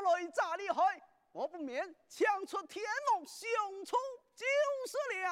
有某雷炸厉害，我不免抢出天龙雄出就是了。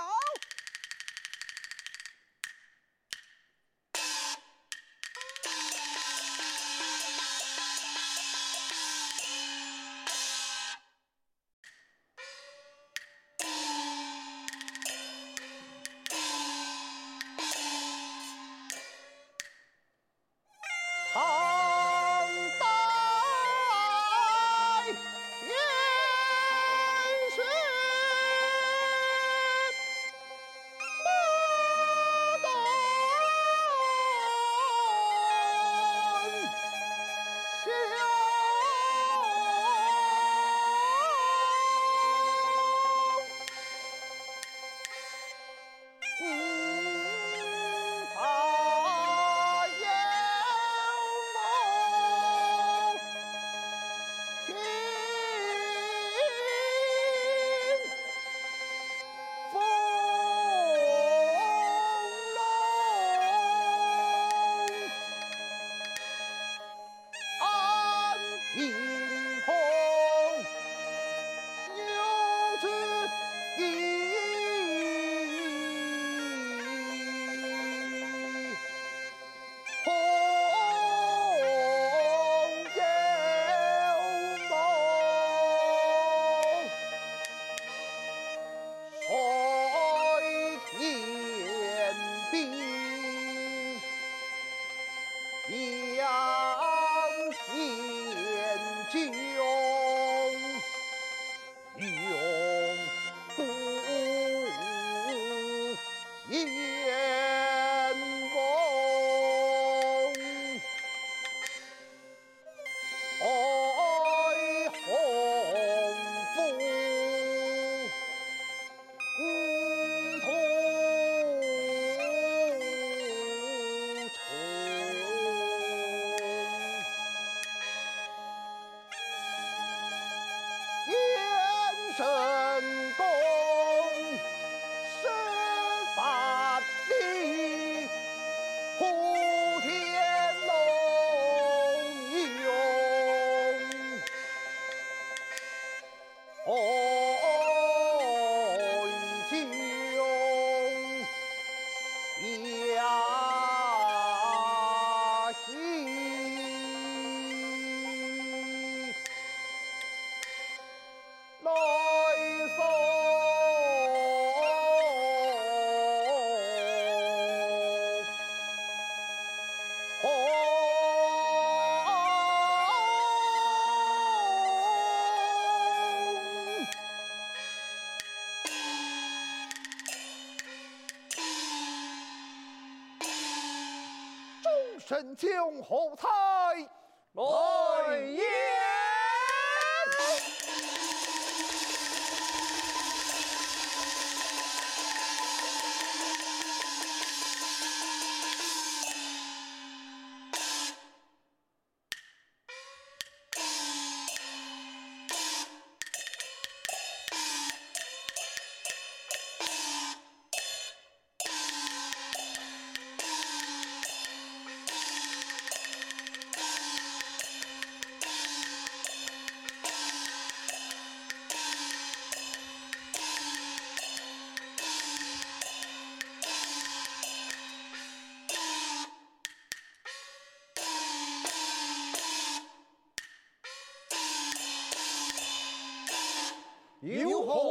神将何在来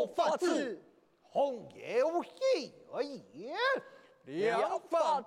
法子？红有喜而言，了法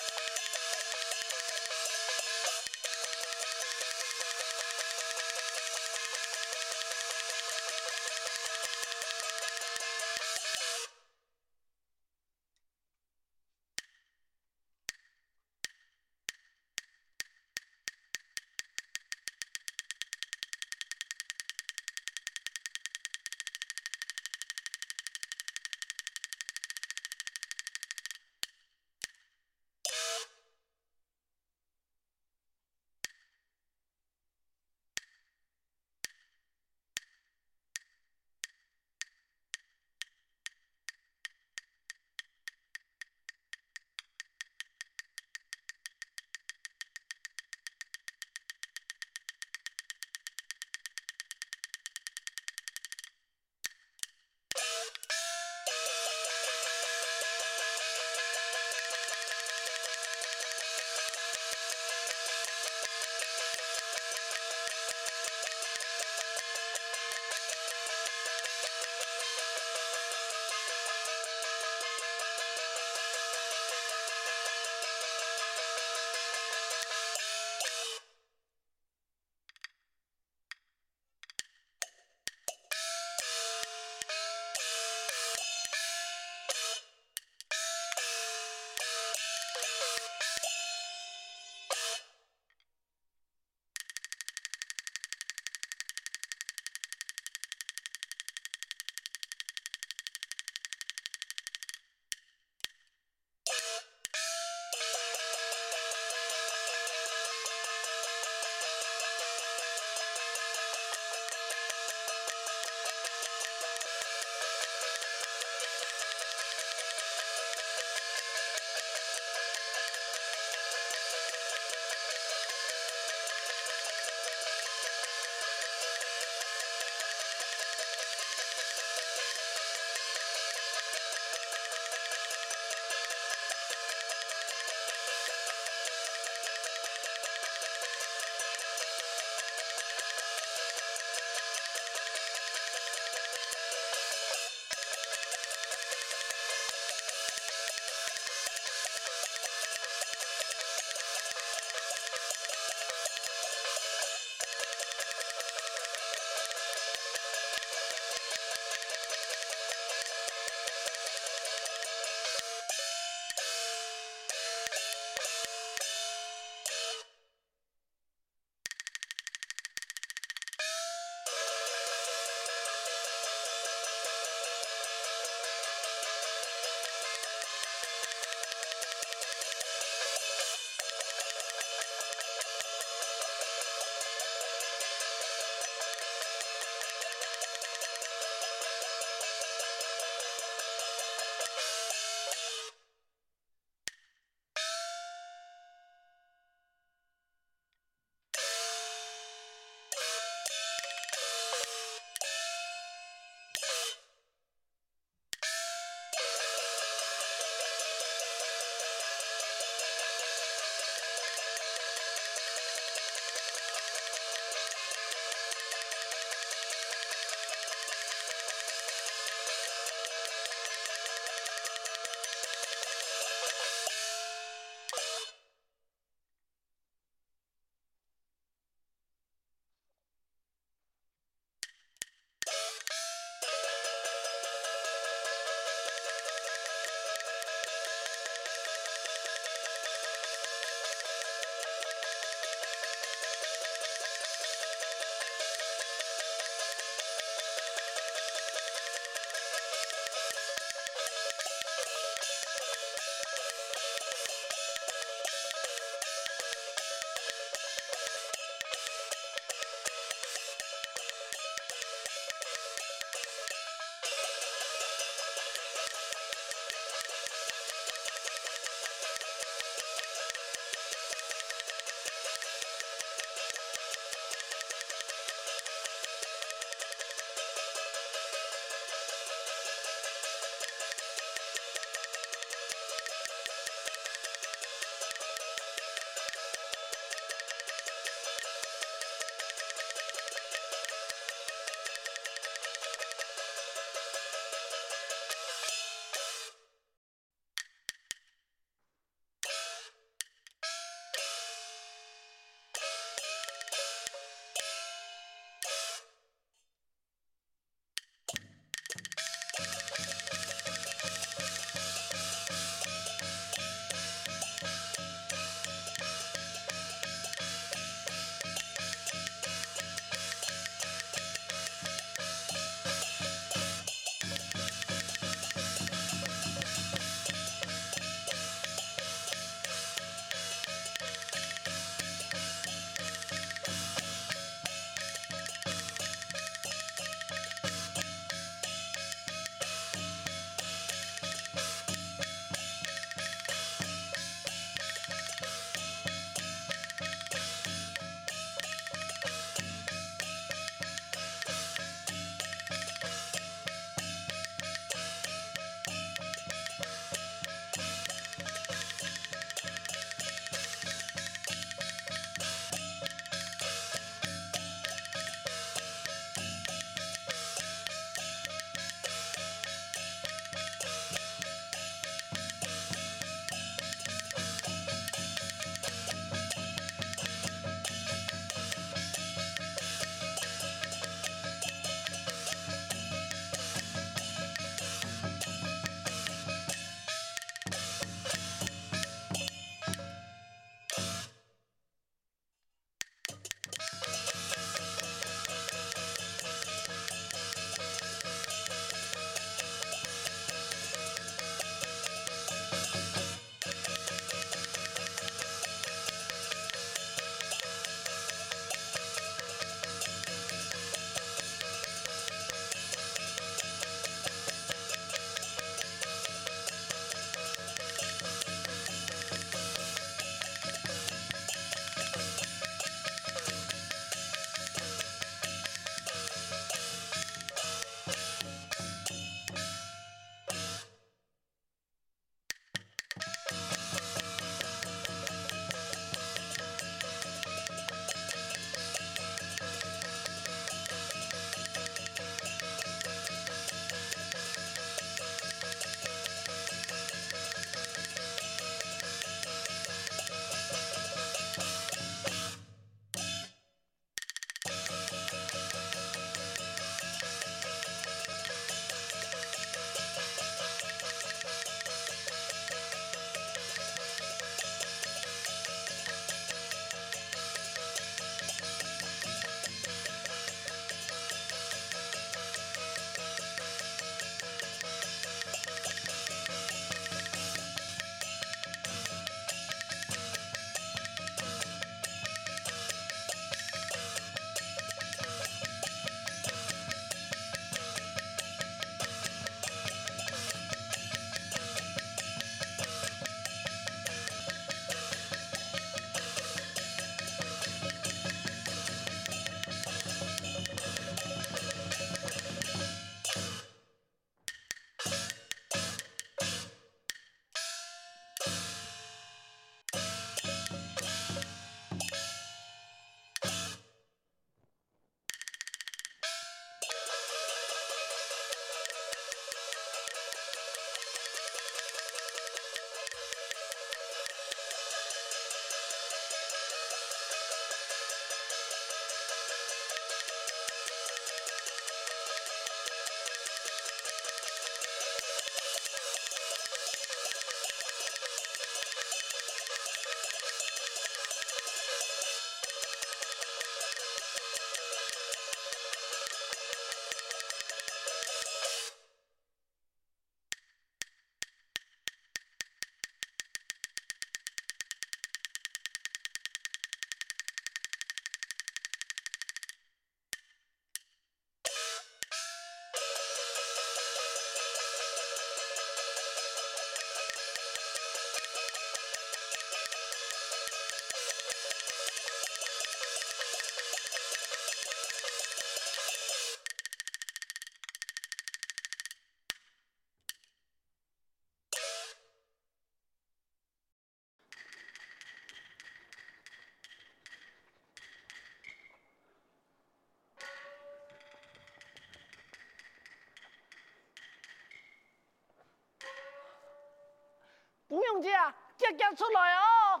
不用这样，夹夹出来哦。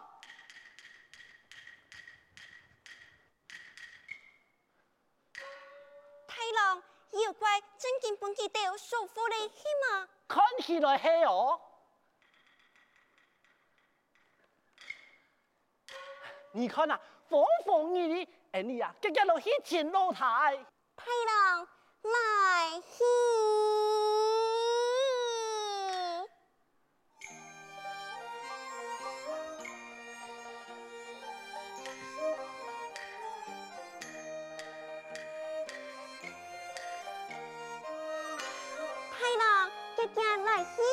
太郎，妖怪真经本気到收服了是吗？看起来是哦。你看呐、啊，风风雨雨，哎你呀，夹夹落去前露台。太郎，来去。Bye.